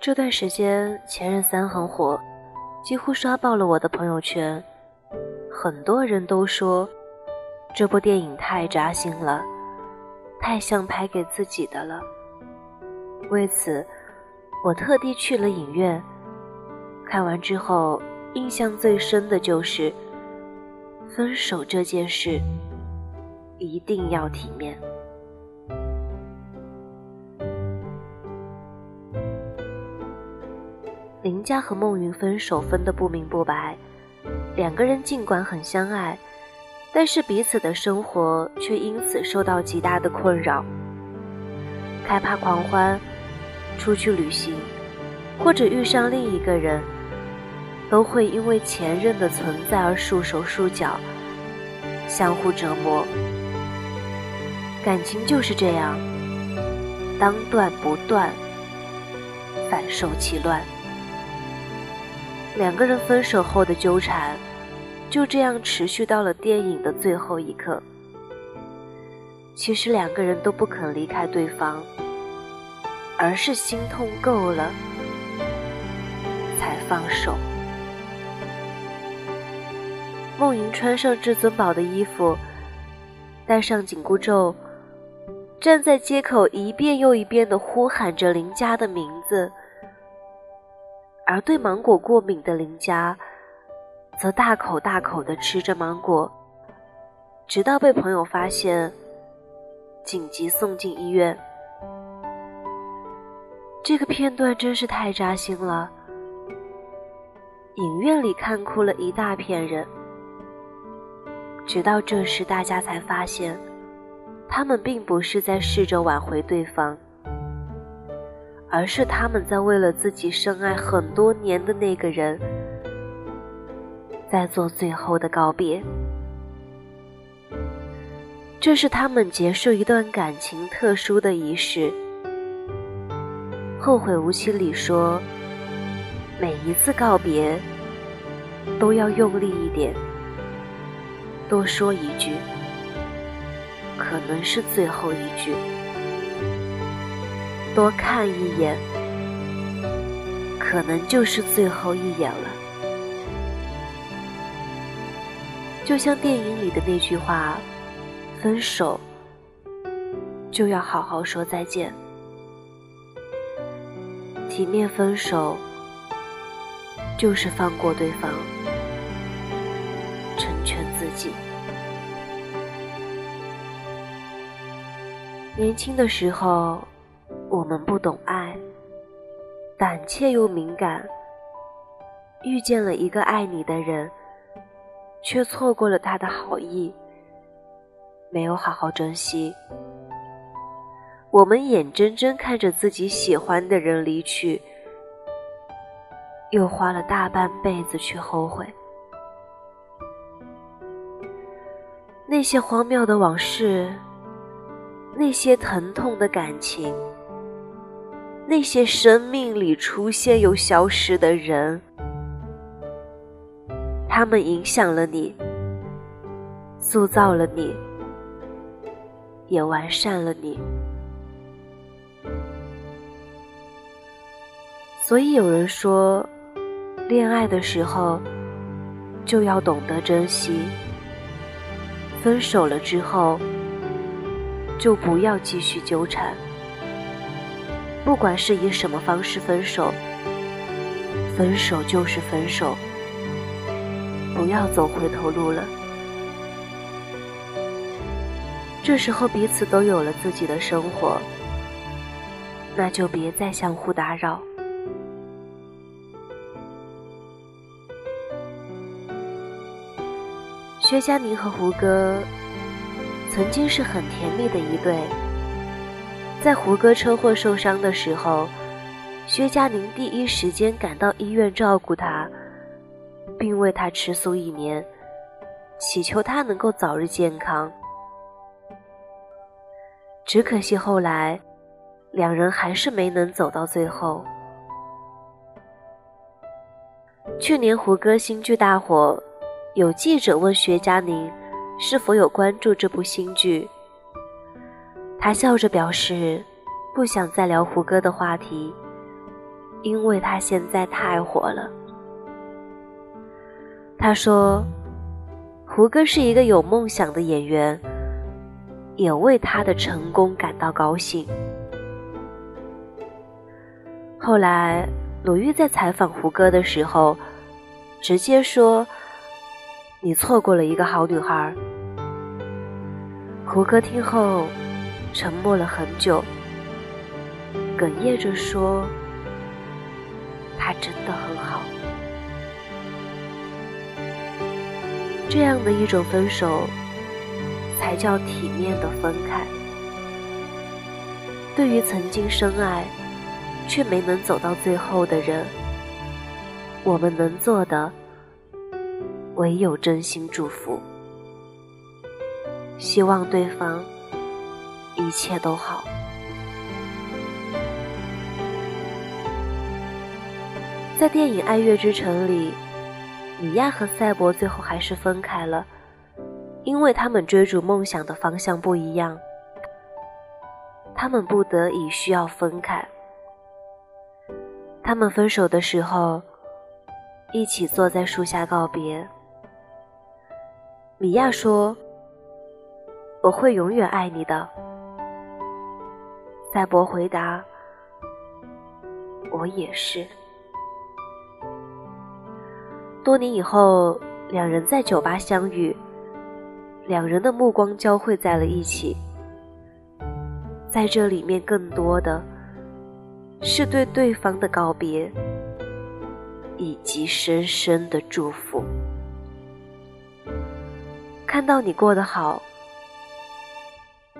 这段时间《前任三》很火，几乎刷爆了我的朋友圈。很多人都说这部电影太扎心了，太像拍给自己的了。为此，我特地去了影院。看完之后，印象最深的就是分手这件事一定要体面。佳和孟云分手分得不明不白，两个人尽管很相爱，但是彼此的生活却因此受到极大的困扰。开趴狂欢、出去旅行，或者遇上另一个人，都会因为前任的存在而束手束脚，相互折磨。感情就是这样，当断不断，反受其乱。两个人分手后的纠缠，就这样持续到了电影的最后一刻。其实两个人都不肯离开对方，而是心痛够了才放手。梦莹穿上至尊宝的衣服，戴上紧箍咒，站在街口一遍又一遍的呼喊着林家的名字。而对芒果过敏的林佳，则大口大口的吃着芒果，直到被朋友发现，紧急送进医院。这个片段真是太扎心了，影院里看哭了一大片人。直到这时，大家才发现，他们并不是在试着挽回对方。而是他们在为了自己深爱很多年的那个人，在做最后的告别。这是他们结束一段感情特殊的仪式。后会无期里说，每一次告别都要用力一点，多说一句，可能是最后一句。多看一眼，可能就是最后一眼了。就像电影里的那句话：“分手就要好好说再见。”体面分手，就是放过对方，成全自己。年轻的时候。我们不懂爱，胆怯又敏感。遇见了一个爱你的人，却错过了他的好意，没有好好珍惜。我们眼睁睁看着自己喜欢的人离去，又花了大半辈子去后悔。那些荒谬的往事，那些疼痛的感情。那些生命里出现又消失的人，他们影响了你，塑造了你，也完善了你。所以有人说，恋爱的时候就要懂得珍惜，分手了之后就不要继续纠缠。不管是以什么方式分手，分手就是分手，不要走回头路了。这时候彼此都有了自己的生活，那就别再相互打扰。薛佳凝和胡歌曾经是很甜蜜的一对。在胡歌车祸受伤的时候，薛佳凝第一时间赶到医院照顾他，并为他吃素一年，祈求他能够早日健康。只可惜后来，两人还是没能走到最后。去年胡歌新剧大火，有记者问薛佳凝是否有关注这部新剧。他笑着表示，不想再聊胡歌的话题，因为他现在太火了。他说：“胡歌是一个有梦想的演员，也为他的成功感到高兴。”后来，鲁豫在采访胡歌的时候，直接说：“你错过了一个好女孩。”胡歌听后，沉默了很久，哽咽着说：“他真的很好。”这样的一种分手，才叫体面的分开。对于曾经深爱却没能走到最后的人，我们能做的唯有真心祝福。希望对方一切都好。在电影《爱乐之城》里，米娅和赛博最后还是分开了，因为他们追逐梦想的方向不一样，他们不得已需要分开。他们分手的时候，一起坐在树下告别。米娅说。我会永远爱你的，赛博回答：“我也是。”多年以后，两人在酒吧相遇，两人的目光交汇在了一起。在这里面，更多的是对对方的告别，以及深深的祝福。看到你过得好。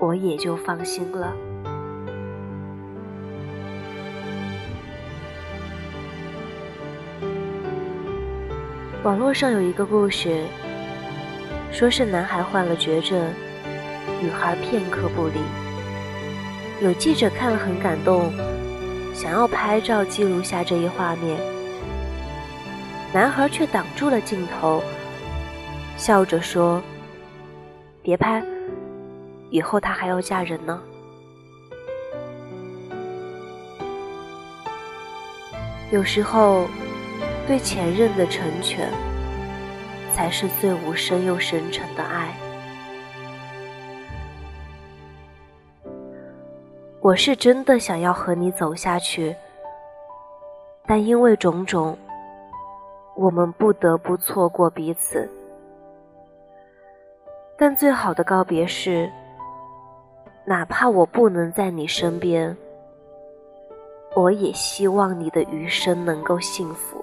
我也就放心了。网络上有一个故事，说是男孩患了绝症，女孩片刻不离。有记者看了很感动，想要拍照记录下这一画面，男孩却挡住了镜头，笑着说：“别拍。”以后她还要嫁人呢。有时候，对前任的成全，才是最无声又深沉的爱。我是真的想要和你走下去，但因为种种，我们不得不错过彼此。但最好的告别是。哪怕我不能在你身边，我也希望你的余生能够幸福。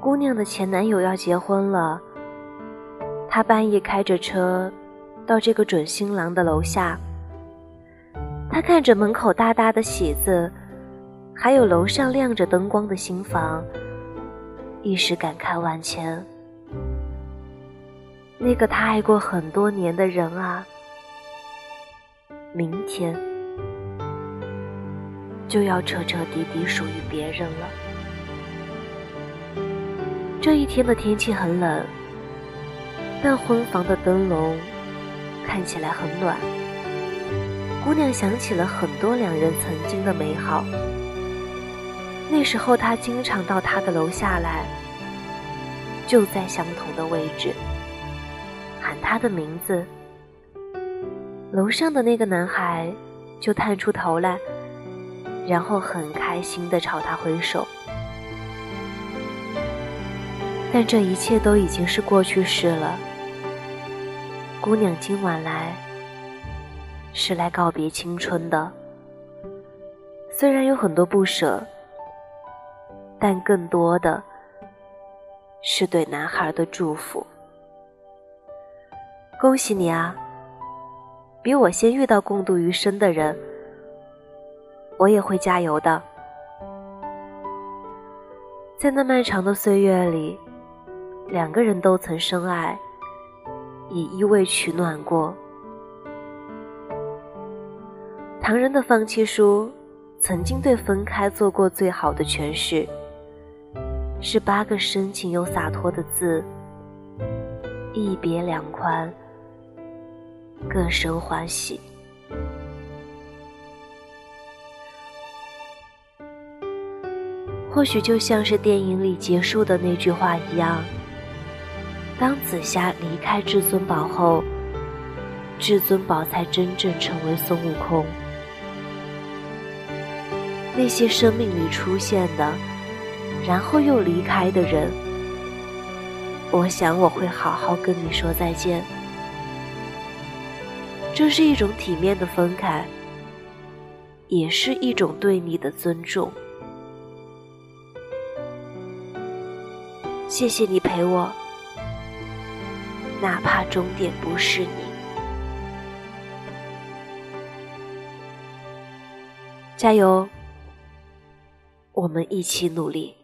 姑娘的前男友要结婚了，她半夜开着车到这个准新郎的楼下，她看着门口大大的喜字，还有楼上亮着灯光的新房，一时感慨万千。那个他爱过很多年的人啊，明天就要彻彻底底属于别人了。这一天的天气很冷，但婚房的灯笼看起来很暖。姑娘想起了很多两人曾经的美好。那时候她经常到他的楼下来，就在相同的位置。喊他的名字，楼上的那个男孩就探出头来，然后很开心的朝他挥手。但这一切都已经是过去式了。姑娘今晚来，是来告别青春的。虽然有很多不舍，但更多的是对男孩的祝福。恭喜你啊！比我先遇到共度余生的人，我也会加油的。在那漫长的岁月里，两个人都曾深爱，也依偎取暖过。唐人的放弃书，曾经对分开做过最好的诠释，是八个深情又洒脱的字：一别两宽，各生欢喜。或许就像是电影里结束的那句话一样。紫霞离开至尊宝后，至尊宝才真正成为孙悟空。那些生命里出现的，然后又离开的人，我想我会好好跟你说再见。这是一种体面的分开，也是一种对你的尊重。谢谢你陪我，哪怕终点不是你。加油，我们一起努力。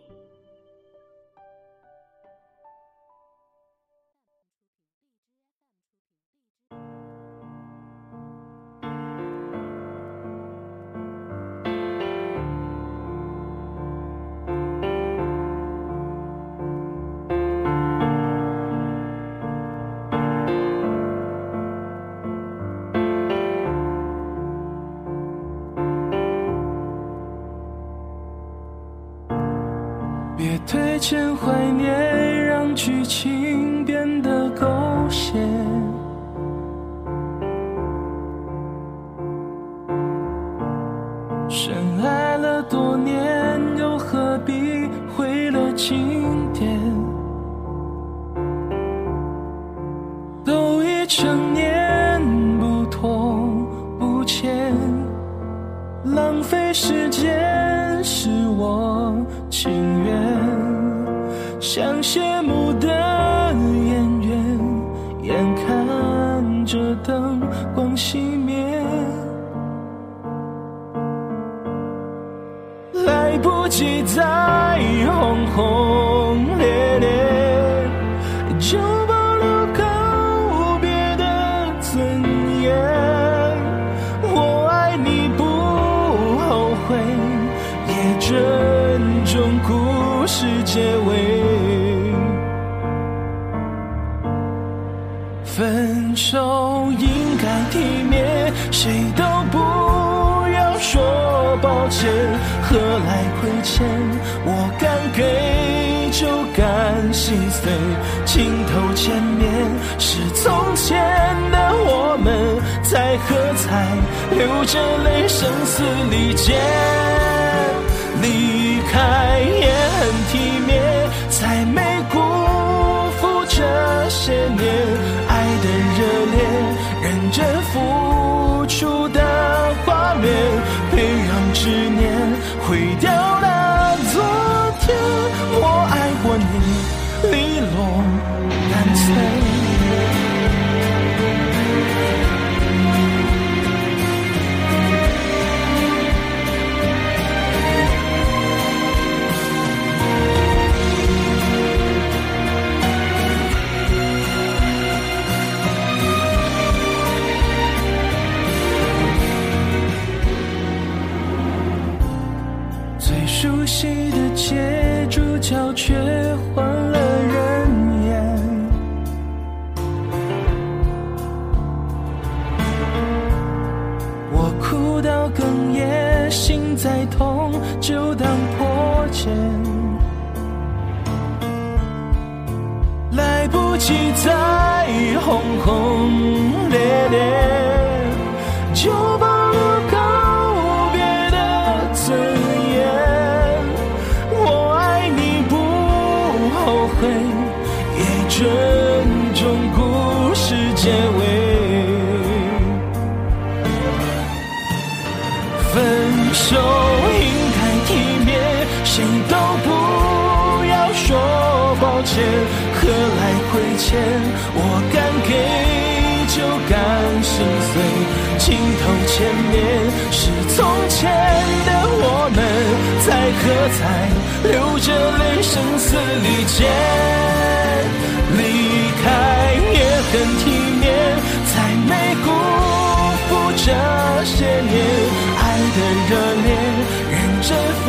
推荐怀念，着灯光熄灭，来不及再轰轰分手应该体面，谁都不要说抱歉，何来亏欠？我敢给就敢心碎，镜头前面是从前的我们，在喝彩，流着泪，声嘶力竭，离开也很体面，来不起再轰轰烈烈，就把。抱歉，何来亏欠？我敢给就敢心碎，镜头前面是从前的我们，在喝彩，流着泪，声嘶力竭，离开也很体面，才没辜负这些年。爱的热烈，认真付